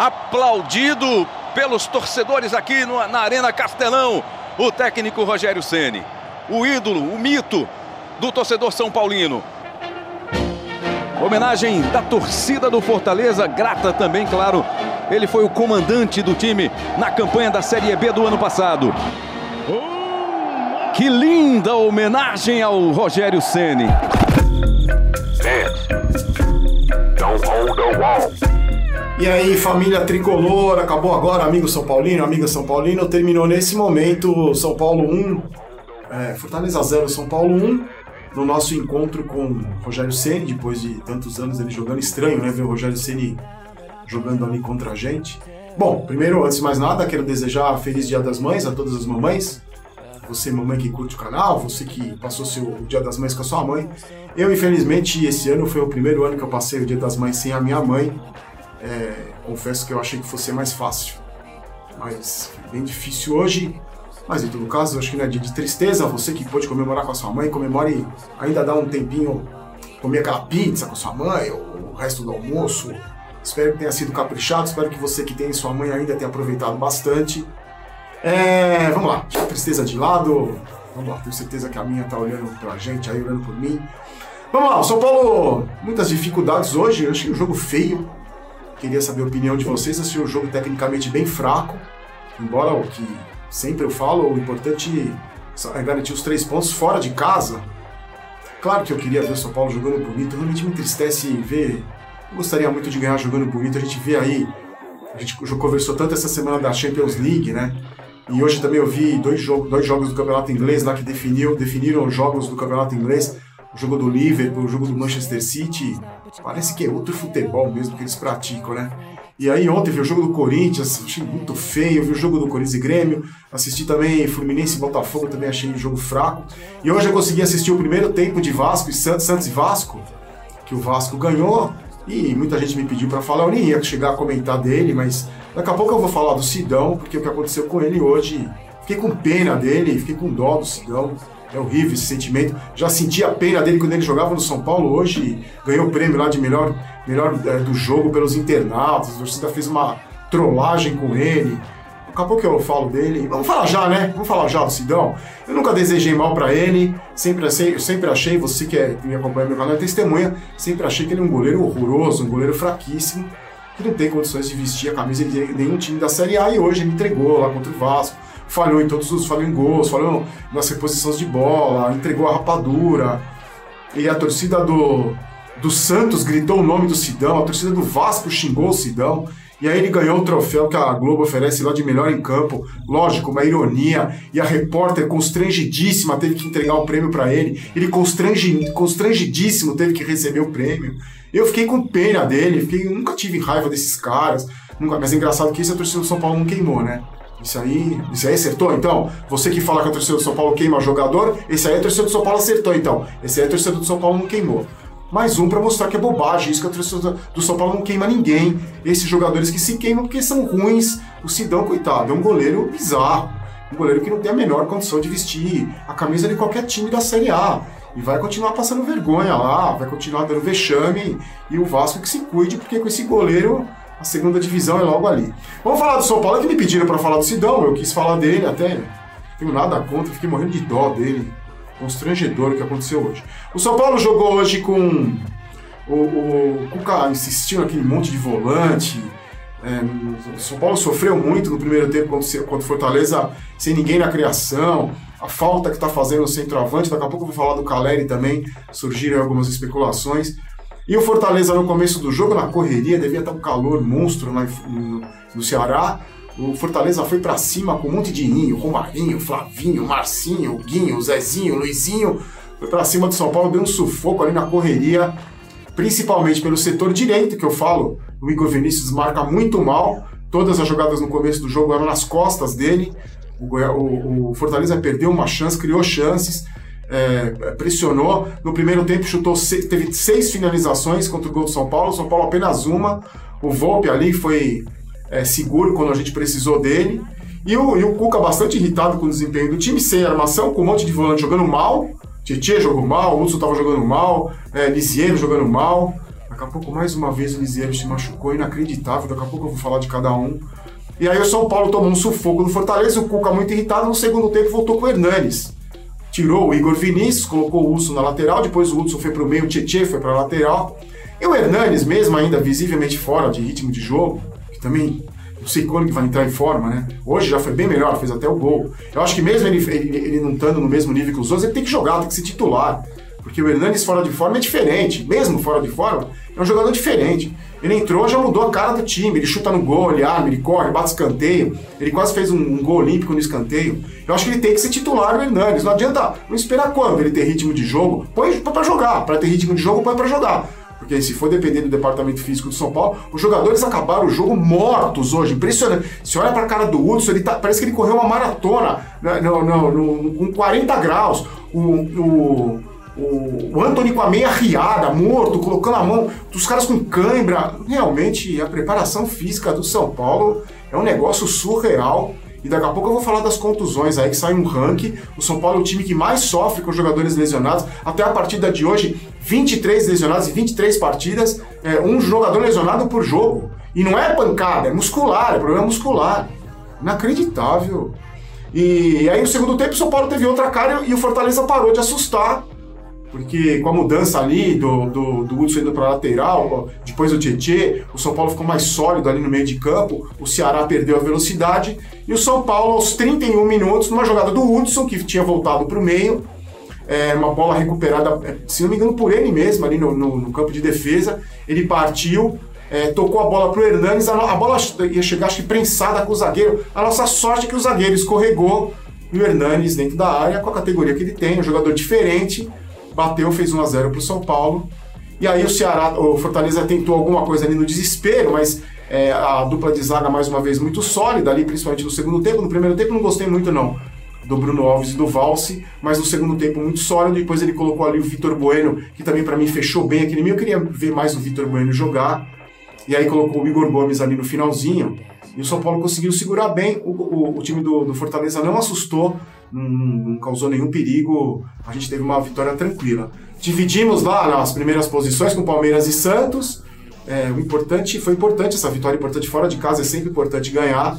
aplaudido pelos torcedores aqui no, na Arena Castelão, o técnico Rogério Ceni, o ídolo, o mito do torcedor São Paulino. Homenagem da torcida do Fortaleza, grata também, claro. Ele foi o comandante do time na campanha da Série B do ano passado. Que linda homenagem ao Rogério Ceni. E aí, família tricolor, acabou agora, amigo São Paulino, amiga São Paulino, terminou nesse momento São Paulo 1, é, Fortaleza 0, São Paulo 1, no nosso encontro com Rogério Ceni, depois de tantos anos ele jogando estranho, né, ver o Rogério Ceni jogando ali contra a gente. Bom, primeiro, antes de mais nada, quero desejar feliz Dia das Mães a todas as mamães. Você, mamãe que curte o canal, você que passou seu Dia das Mães com a sua mãe. Eu, infelizmente, esse ano foi o primeiro ano que eu passei o Dia das Mães sem a minha mãe. É, confesso que eu achei que fosse mais fácil. Mas bem difícil hoje. Mas em todo caso, acho que não é dia de tristeza. Você que pôde comemorar com a sua mãe, comemore, ainda dá um tempinho, comer aquela pizza com a sua mãe, ou o resto do almoço. Espero que tenha sido caprichado, espero que você que tem sua mãe ainda tenha aproveitado bastante. É, vamos lá, tristeza de lado. Vamos lá, tenho certeza que a minha tá olhando pra gente aí, olhando por mim. Vamos lá, o São Paulo, muitas dificuldades hoje, eu achei um jogo feio, Queria saber a opinião de vocês. Achei o jogo tecnicamente bem fraco, embora o que sempre eu falo, o importante é garantir os três pontos fora de casa. Claro que eu queria ver o São Paulo jogando bonito, realmente me entristece ver. Eu gostaria muito de ganhar jogando bonito. A gente vê aí, a gente conversou tanto essa semana da Champions League, né? E hoje também eu vi dois, jogos, dois jogos do Campeonato Inglês lá que definiu, definiram os jogos do Campeonato Inglês o jogo do Liverpool, o jogo do Manchester City, parece que é outro futebol mesmo que eles praticam, né? E aí ontem vi o jogo do Corinthians, achei muito feio, vi o jogo do Corinthians e Grêmio, assisti também Fluminense e Botafogo, também achei um jogo fraco. E hoje eu consegui assistir o primeiro tempo de Vasco e Santos, Santos e Vasco, que o Vasco ganhou, e muita gente me pediu para falar, eu nem ia chegar a comentar dele, mas daqui a pouco eu vou falar do Sidão, porque o que aconteceu com ele hoje, fiquei com pena dele, fiquei com dó do Sidão. É horrível esse sentimento. Já senti a pena dele quando ele jogava no São Paulo. Hoje ganhou o prêmio lá de melhor, melhor é, do jogo pelos internautas. A torcida fez uma trollagem com ele. Acabou que eu falo dele. Vamos falar já, né? Vamos falar já do Sidão. Eu nunca desejei mal para ele. Sempre, achei, sempre achei, você que, é, me acompanha no meu canal é testemunha, sempre achei que ele é um goleiro horroroso, um goleiro fraquíssimo, que não tem condições de vestir a camisa de nenhum time da Série A. E hoje ele entregou lá contra o Vasco falhou em todos os falhou em gols, falhou nas reposições de bola, entregou a rapadura. E a torcida do, do Santos gritou o nome do Sidão, a torcida do Vasco xingou o Sidão. E aí ele ganhou o troféu que a Globo oferece lá de melhor em campo. Lógico, uma ironia. E a repórter constrangidíssima teve que entregar o prêmio para ele. Ele constrangi, constrangidíssimo teve que receber o prêmio. Eu fiquei com pena dele, fiquei, nunca tive raiva desses caras. Nunca, mas é engraçado que isso a torcida do São Paulo não queimou, né? Isso aí, isso aí acertou, então? Você que fala que a torcida do São Paulo queima jogador, esse aí a torcida do São Paulo acertou, então. Esse aí a torcida do São Paulo não queimou. Mais um para mostrar que é bobagem, isso que a torcida do São Paulo não queima ninguém. Esses jogadores que se queimam porque são ruins. O Sidão, coitado, é um goleiro bizarro. Um goleiro que não tem a menor condição de vestir a camisa de qualquer time da Série A. E vai continuar passando vergonha lá, vai continuar dando vexame. E o Vasco que se cuide, porque com esse goleiro a segunda divisão é logo ali. Vamos falar do São Paulo, é que me pediram para falar do Sidão, eu quis falar dele até, tenho nada contra, fiquei morrendo de dó dele. Constrangedor o que aconteceu hoje. O São Paulo jogou hoje com o, o Cuca insistindo aquele monte de volante. É, o São Paulo sofreu muito no primeiro tempo contra o Fortaleza, sem ninguém na criação. A falta que está fazendo o centroavante, daqui a pouco eu vou falar do Caleri também, surgiram algumas especulações. E o Fortaleza no começo do jogo, na correria, devia estar um calor monstro lá no, Ceará. O Fortaleza foi para cima com um monte de ninho, Romarinho, Flavinho, Marcinho, Guinho, Zezinho, Luizinho. Foi para cima do São Paulo, deu um sufoco ali na correria, principalmente pelo setor direito, que eu falo. O Igor Vinícius marca muito mal. Todas as jogadas no começo do jogo eram nas costas dele. O, o, o Fortaleza perdeu uma chance, criou chances é, pressionou. No primeiro tempo chutou teve seis finalizações contra o gol do São Paulo. São Paulo apenas uma. O Volpe ali foi é, seguro quando a gente precisou dele. E o, e o Cuca bastante irritado com o desempenho do time, sem armação, com um monte de volante jogando mal. Tietchan jogou mal, o Hudson estava jogando mal, é, Lisiero jogando mal. Daqui a pouco, mais uma vez, o Lisieiro se machucou, inacreditável. Daqui a pouco eu vou falar de cada um. E aí o São Paulo tomou um sufoco do Fortaleza, o Cuca muito irritado, no segundo tempo voltou com o Hernanes. Tirou o Igor Vinícius, colocou o Hudson na lateral, depois o Hudson foi para o meio, o Tietchan foi para a lateral. E o Hernanes, mesmo ainda visivelmente fora de ritmo de jogo, que também não sei quando que vai entrar em forma, né? Hoje já foi bem melhor, fez até o gol. Eu acho que mesmo ele, ele, ele não estando no mesmo nível que os outros, ele tem que jogar, tem que ser titular. Porque o Hernanes fora de forma é diferente. Mesmo fora de forma, é um jogador diferente. Ele entrou, já mudou a cara do time. Ele chuta no gol, ele arma, ele corre, bate escanteio. Ele quase fez um, um gol olímpico no escanteio. Eu acho que ele tem que ser titular o Hernanes. Não adianta, não esperar quando ele ter ritmo de jogo. Põe pra jogar. Para ter ritmo de jogo, põe pra jogar. Porque se for depender do departamento físico do São Paulo, os jogadores acabaram o jogo mortos hoje. Impressionante. Se olha pra cara do Hudson, ele tá, parece que ele correu uma maratona né, no, com 40 graus. O, o, o, o Anthony com a meia riada, morto, colocando a mão, os caras com cãibra. Realmente, a preparação física do São Paulo é um negócio surreal. E daqui a pouco eu vou falar das contusões aí, que sai um ranking. O São Paulo é o time que mais sofre com jogadores lesionados. Até a partida de hoje, 23 lesionados e 23 partidas, é, um jogador lesionado por jogo. E não é pancada, é muscular, é problema muscular. Inacreditável. E aí no segundo tempo o São Paulo teve outra cara e o Fortaleza parou de assustar porque com a mudança ali do, do, do Hudson indo para lateral, depois do Tietê, o São Paulo ficou mais sólido ali no meio de campo, o Ceará perdeu a velocidade, e o São Paulo, aos 31 minutos, numa jogada do Hudson, que tinha voltado para o meio, é, uma bola recuperada, é, se não me engano, por ele mesmo, ali no, no, no campo de defesa, ele partiu, é, tocou a bola para o Hernanes, a, a, bola ia chegar, acho que prensada com o zagueiro, a nossa sorte é que o zagueiro escorregou, e o Hernanes dentro da área, com a categoria que ele tem, um jogador diferente, bateu, fez 1 a 0 para o São Paulo. E aí o Ceará, o Fortaleza tentou alguma coisa ali no desespero, mas é, a dupla de zaga mais uma vez muito sólida ali, principalmente no segundo tempo. No primeiro tempo não gostei muito não do Bruno Alves e do Valse, mas no segundo tempo muito sólido. Depois ele colocou ali o Vitor Bueno, que também para mim fechou bem aquele meio. Eu queria ver mais o Vitor Bueno jogar. E aí colocou o Igor Gomes ali no finalzinho. E o São Paulo conseguiu segurar bem. O, o, o time do, do, Fortaleza não assustou, não, não, causou nenhum perigo. A gente teve uma vitória tranquila. Dividimos lá nas primeiras posições com Palmeiras e Santos. É, o importante foi importante essa vitória importante fora de casa é sempre importante ganhar.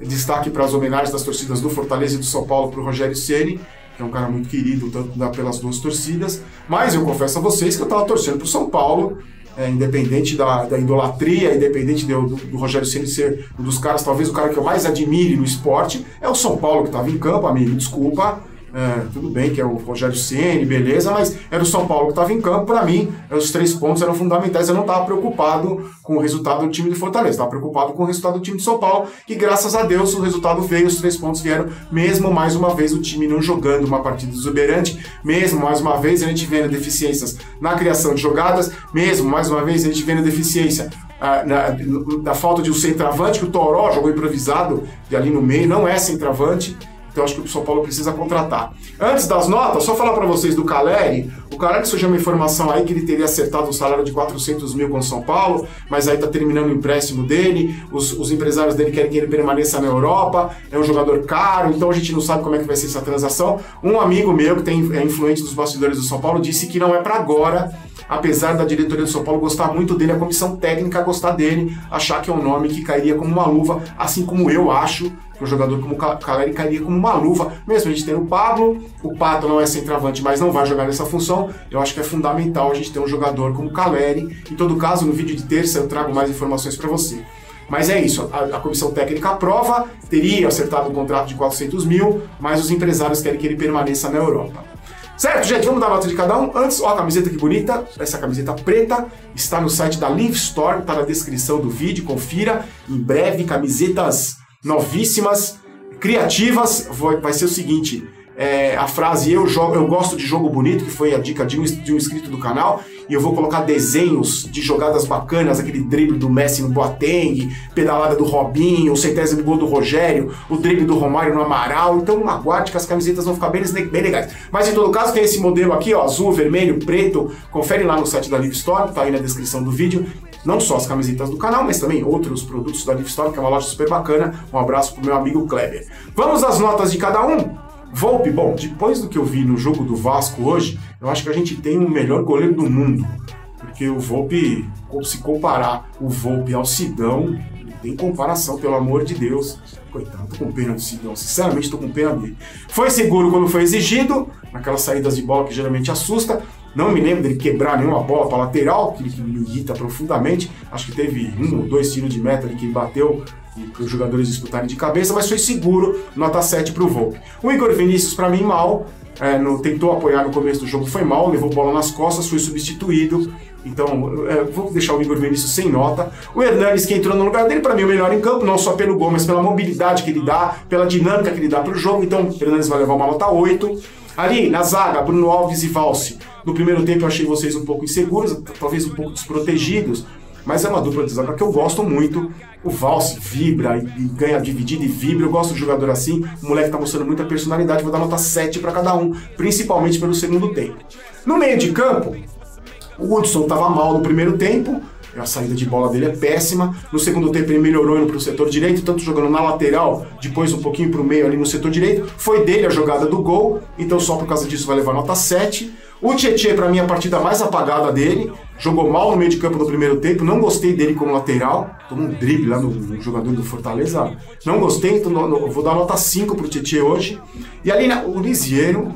Destaque para as homenagens das torcidas do Fortaleza e do São Paulo para o Rogério Ceni, que é um cara muito querido tanto pelas duas torcidas. Mas eu confesso a vocês que eu estava torcendo para o São Paulo é, independente da, da, idolatria, independente do, do, Rogério Ceni ser um dos caras, talvez o cara que eu mais admire no esporte, é o São Paulo que estava em campo, amigo, desculpa, é, tudo bem que é o Rogério Ceni, beleza, mas era o São Paulo que estava em campo. Para mim, os três pontos eram fundamentais. Eu não estava preocupado com o resultado do time do Fortaleza, estava preocupado com o resultado do time de São Paulo. E graças a Deus o resultado veio, os três pontos vieram, mesmo mais uma vez o time não jogando uma partida exuberante, mesmo mais uma vez a gente vendo deficiências na criação de jogadas, mesmo mais uma vez a gente vendo deficiência ah, na, da falta de um centroavante, que o Toró jogou improvisado e ali no meio, não é centroavante. Então acho que o São Paulo precisa contratar. Antes das notas, só falar para vocês do Caleri. O Caleri surgiu uma informação aí que ele teria acertado um salário de 400 mil com o São Paulo, mas aí tá terminando o empréstimo dele. Os, os empresários dele querem que ele permaneça na Europa. É um jogador caro, então a gente não sabe como é que vai ser essa transação. Um amigo meu que tem, é influente dos bastidores do São Paulo disse que não é para agora apesar da diretoria do São Paulo gostar muito dele, a comissão técnica gostar dele, achar que é um nome que cairia como uma luva, assim como eu acho um jogador como o Caleri cairia como uma luva. Mesmo a gente tendo o Pablo, o Pato não é centroavante, mas não vai jogar nessa função. Eu acho que é fundamental a gente ter um jogador como o Caleri. Em todo caso, no vídeo de terça eu trago mais informações para você. Mas é isso, a, a, comissão técnica aprova, teria acertado um contrato de 400 mil, mas os empresários querem que ele permaneça na Europa. Certo, gente? Vamos dar nota de cada um. Antes, ó, a camiseta que bonita. Essa camiseta preta está no site da Live Store, está na descrição do vídeo. Confira. Em breve, camisetas novíssimas, criativas. Vai ser o seguinte: é, a frase eu, jogo, eu gosto de jogo bonito, que foi a dica de um, de um inscrito do canal, e eu vou colocar desenhos de jogadas bacanas, aquele drible do Messi no Boateng, pedalada do Robinho, o centésimo gol do Rogério, o drible do Romário no Amaral. Então aguarde que as camisetas vão ficar bem, bem legais. Mas em todo caso, tem esse modelo aqui, ó, azul, vermelho, preto. Confere lá no site da Live Store, tá aí na descrição do vídeo. Não só as camisetas do canal, mas também outros produtos da Live Store, que é uma loja super bacana. Um abraço pro meu amigo Kleber. Vamos às notas de cada um? Volpe, bom, depois do que eu vi no jogo do Vasco hoje, eu acho que a gente tem o melhor goleiro do mundo. Porque o Volpe, se comparar o Volpe ao Sidão, não tem comparação, pelo amor de Deus. Coitado, tô com pena do Sidão, sinceramente tô com pena dele. Foi seguro quando foi exigido, naquelas saídas de bola que geralmente assusta. Não me lembro dele quebrar nenhuma bola para lateral, que, me irrita profundamente. Acho que teve um ou dois tiros de meta ali que ele bateu para os jogadores disputarem de cabeça, mas foi seguro, nota 7 para o Volpe. O Igor Vinícius, para mim, mal. É, no, tentou apoiar no começo do jogo, foi mal, levou bola nas costas, foi substituído. Então, é, vou deixar o Igor Vinícius sem nota. O Hernanes, que entrou no lugar dele, para mim, o melhor em campo, não só pelo gol, mas pela mobilidade que ele dá, pela dinâmica que ele dá para o jogo. Então, o Hernanes vai levar uma nota 8. Ali, na zaga, Bruno Alves e Valse. No primeiro tempo, eu achei vocês um pouco inseguros, talvez um pouco desprotegidos, mas é uma dupla de zaga que eu gosto muito. O Valse vibra e ganha dividido e vibra. Eu gosto de jogador assim. O moleque tá mostrando muita personalidade. Vou dar nota 7 para cada um, principalmente pelo segundo tempo. No meio de campo, o Hudson estava mal no primeiro tempo, a saída de bola dele é péssima. No segundo tempo ele melhorou indo para o setor direito, tanto jogando na lateral, depois um pouquinho para o meio ali no setor direito. Foi dele a jogada do gol, então só por causa disso vai levar nota 7. O Tietchan, para mim, é a partida mais apagada dele. Jogou mal no meio de campo no primeiro tempo. Não gostei dele como lateral. Tomou um drible lá no, no jogador do Fortaleza. Não gostei, então no, vou dar nota 5 pro Tietchan hoje. E ali na, o Lisiero,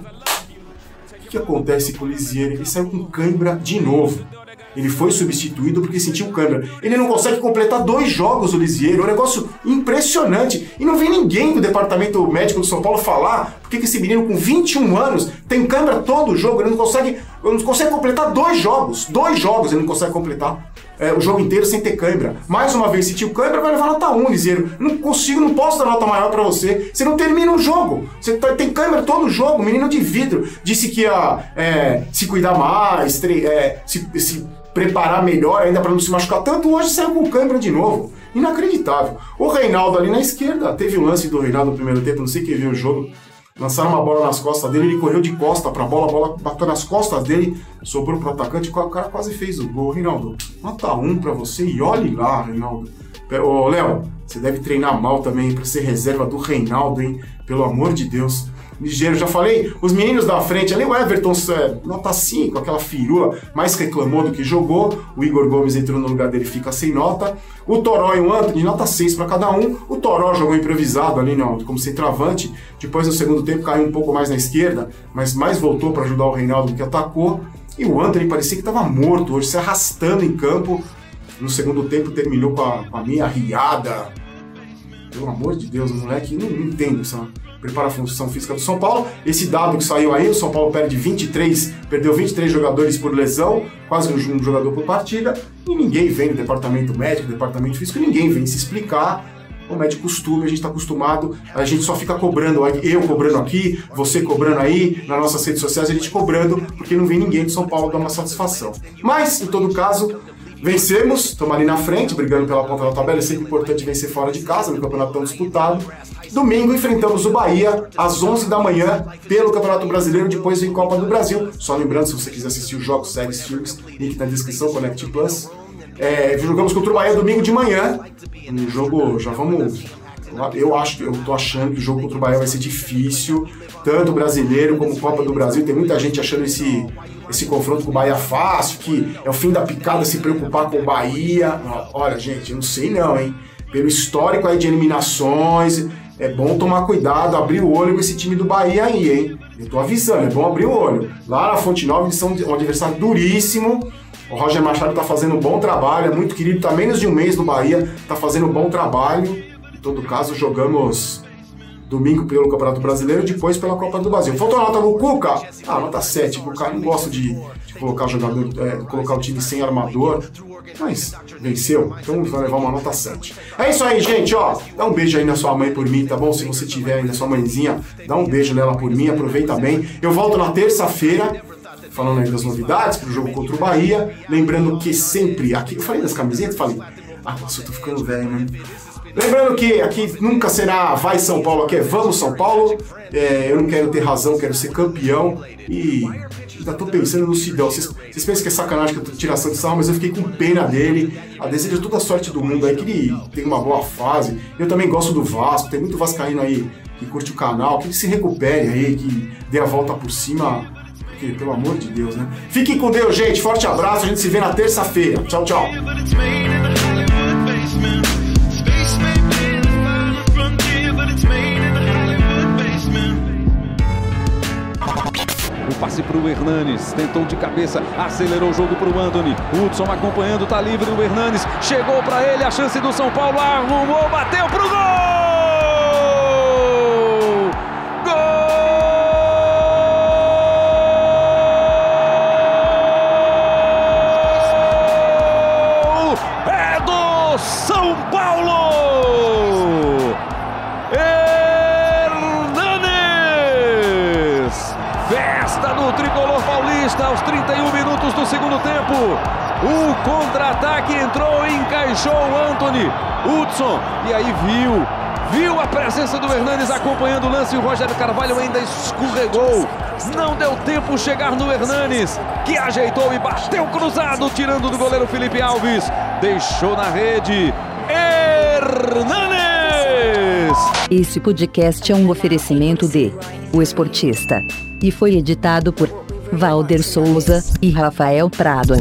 o que acontece com o Lisiero? Ele saiu com cãibra de novo. Ele foi substituído porque sentiu câmera. Ele não consegue completar dois jogos, o Lisieiro. É um negócio impressionante. E não vem ninguém do departamento médico do São Paulo falar porque que esse menino com 21 anos tem câmera todo o jogo. Ele não consegue, não consegue completar dois jogos. Dois jogos ele não consegue completar. É, o jogo inteiro sem ter câimbra. Mais uma vez, sentiu câimbra, vai levar nota 1, Liseiro. Não consigo, não posso dar nota maior para você. Você não termina o jogo. Você tá, tem câimbra todo o jogo. Menino de vidro. Disse que ia é, se cuidar mais, é, se, se preparar melhor ainda para não se machucar tanto, hoje saiu com câimbra de novo. Inacreditável. O Reinaldo ali na esquerda, teve o lance do Reinaldo no primeiro tempo, não sei quem viu o jogo. Lançaram uma bola nas costas dele, ele correu de costa para a bola, a bola bateu nas costas dele, sobrou pro atacante, o cara quase fez o gol. Reinaldo, nota um para você e olhe lá, Reinaldo. Ô, Léo, você deve treinar mal também para ser reserva do Reinaldo, hein? Pelo amor de Deus ligeiro. Já falei, os meninos da frente ali, o Everton, nota 5, aquela firula, mais reclamou do que jogou. O Igor Gomes entrou no lugar dele, fica sem nota. O Toró e o Anthony, nota 6 para cada um. O Toró jogou improvisado ali, não, como centroavante. Depois, no segundo tempo, caiu um pouco mais na esquerda, mas mais voltou para ajudar o Reinaldo do que atacou. E o Anthony parecia que estava morto hoje, se arrastando em campo. No segundo tempo, terminou com a, com a minha riada. Pelo amor de Deus, moleque, não, não entendo, sabe? Prepara a função física do São Paulo. Esse dado que saiu aí, o São Paulo perde 23, perdeu 23 jogadores por lesão, quase um jogador por partida, e ninguém vem do departamento médico, departamento físico, ninguém vem se explicar. Como é de costume, a gente está acostumado, a gente só fica cobrando, eu cobrando aqui, você cobrando aí, nas nossas redes sociais, a gente cobrando, porque não vem ninguém de São Paulo dar uma satisfação. Mas, em todo caso, Vencemos, estamos ali na frente, brigando pela ponta da tabela. É sempre importante vencer fora de casa, no campeonato tão disputado. Domingo enfrentamos o Bahia às 11 da manhã pelo Campeonato Brasileiro, depois vem Copa do Brasil. Só lembrando, se você quiser assistir os jogos, séries, filmes, link na descrição, Connect Plus. É, jogamos contra o Bahia domingo de manhã. Um jogo, já vamos. Eu acho, eu tô achando que o jogo contra o Bahia vai ser difícil, tanto brasileiro como Copa do Brasil. Tem muita gente achando esse esse confronto com o Bahia fácil, que é o fim da picada se preocupar com o Bahia. Olha, gente, não sei não, hein? Pelo histórico aí de eliminações, é bom tomar cuidado, abrir o olho com esse time do Bahia aí, hein? Eu tô avisando, é bom abrir o olho. Lá na Fonte Nova eles são um adversário duríssimo. O Roger Machado tá fazendo um bom trabalho, é muito querido, tá menos de um mês no Bahia, tá fazendo um bom trabalho. Em todo caso, jogamos domingo pelo Campeonato Brasileiro e depois pela Copa do Brasil. Faltou a nota no Cuca? Ah, nota 7. O Cuca não gosta de, de colocar jogador, é, colocar o time sem armador, mas venceu, então vai levar uma nota 7. É isso aí, gente, ó. Dá um beijo aí na sua mãe por mim, tá bom? Se você tiver aí na sua mãezinha, dá um beijo nela por mim, aproveita bem. Eu volto na terça-feira falando aí das novidades pro jogo contra o Bahia. Lembrando que sempre aqui. Eu falei das camisetas? Falei. Ah, nossa, eu tô ficando velho, né? Lembrando que aqui nunca será vai São Paulo, aqui é vamos São Paulo. É, eu não quero ter razão, quero ser campeão. E ainda tô pensando no Sidão. Vocês, pensam que é sacanagem que eu tô tiração de sal, mas eu fiquei com pena dele. A desejo toda a sorte do mundo aí, que ele tenha uma boa fase. Eu também gosto do Vasco, tem muito Vascaíno aí que curte o canal, que ele se recupere aí, que dê a volta por cima. Porque, pelo amor de Deus, né? Fiquem com Deus, gente. Forte abraço. A gente se vê na terça-feira. Tchau, tchau. Passe para o Hernanes, tentou de cabeça, acelerou o jogo para o Anthony. Hudson acompanhando, tá livre o Hernanes. Chegou para ele a chance do São Paulo, arrumou, bateu pro gol! O contra-ataque entrou encaixou o Anthony. Hudson, e aí viu, viu a presença do Hernanes acompanhando o lance e o Rogério Carvalho ainda escorregou. Não deu tempo chegar no Hernanes, que ajeitou e bateu cruzado, tirando do goleiro Felipe Alves. Deixou na rede. Hernanes! Esse podcast é um oferecimento de O Esportista e foi editado por Valder Souza e Rafael Prado.